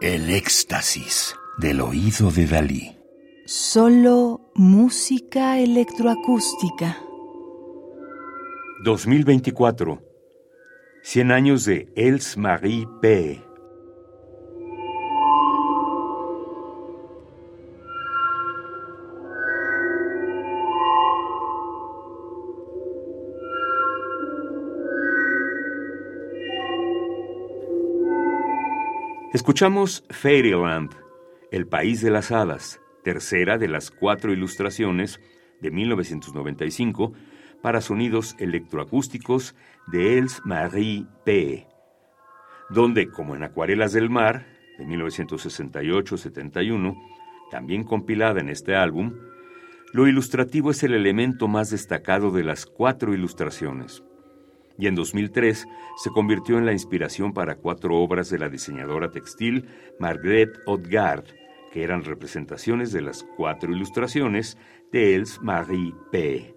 El éxtasis del oído de Dalí. Solo música electroacústica. 2024. 100 años de Els Marie P. Escuchamos Fairyland, El País de las Hadas, tercera de las cuatro ilustraciones de 1995 para sonidos electroacústicos de Els Marie P., donde, como en Acuarelas del Mar, de 1968-71, también compilada en este álbum, lo ilustrativo es el elemento más destacado de las cuatro ilustraciones y en 2003 se convirtió en la inspiración para cuatro obras de la diseñadora textil Margrethe Odgaard, que eran representaciones de las cuatro ilustraciones de Els Marie P.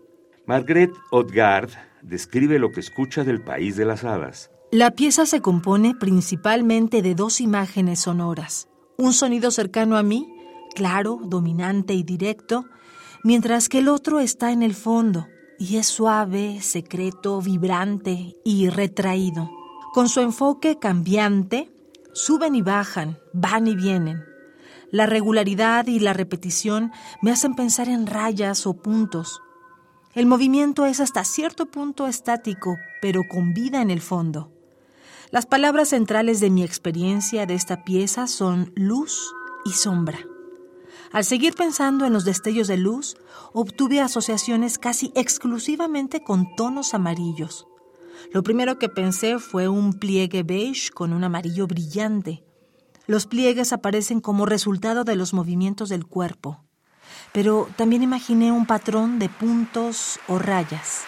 Margrethe Odgaard describe lo que escucha del país de las hadas. La pieza se compone principalmente de dos imágenes sonoras. Un sonido cercano a mí, claro, dominante y directo, mientras que el otro está en el fondo, y es suave, secreto, vibrante y retraído. Con su enfoque cambiante, suben y bajan, van y vienen. La regularidad y la repetición me hacen pensar en rayas o puntos. El movimiento es hasta cierto punto estático, pero con vida en el fondo. Las palabras centrales de mi experiencia de esta pieza son luz y sombra. Al seguir pensando en los destellos de luz, obtuve asociaciones casi exclusivamente con tonos amarillos. Lo primero que pensé fue un pliegue beige con un amarillo brillante. Los pliegues aparecen como resultado de los movimientos del cuerpo, pero también imaginé un patrón de puntos o rayas.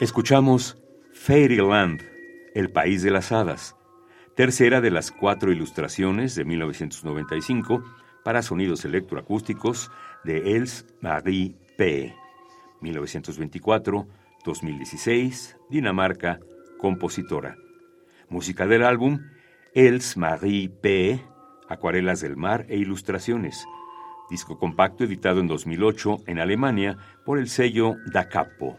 Escuchamos Fairyland, El País de las Hadas, tercera de las cuatro ilustraciones de 1995 para sonidos electroacústicos de Els Marie P. 1924-2016, Dinamarca, compositora. Música del álbum Els Marie P. Acuarelas del Mar e Ilustraciones. Disco compacto editado en 2008 en Alemania por el sello Da Capo.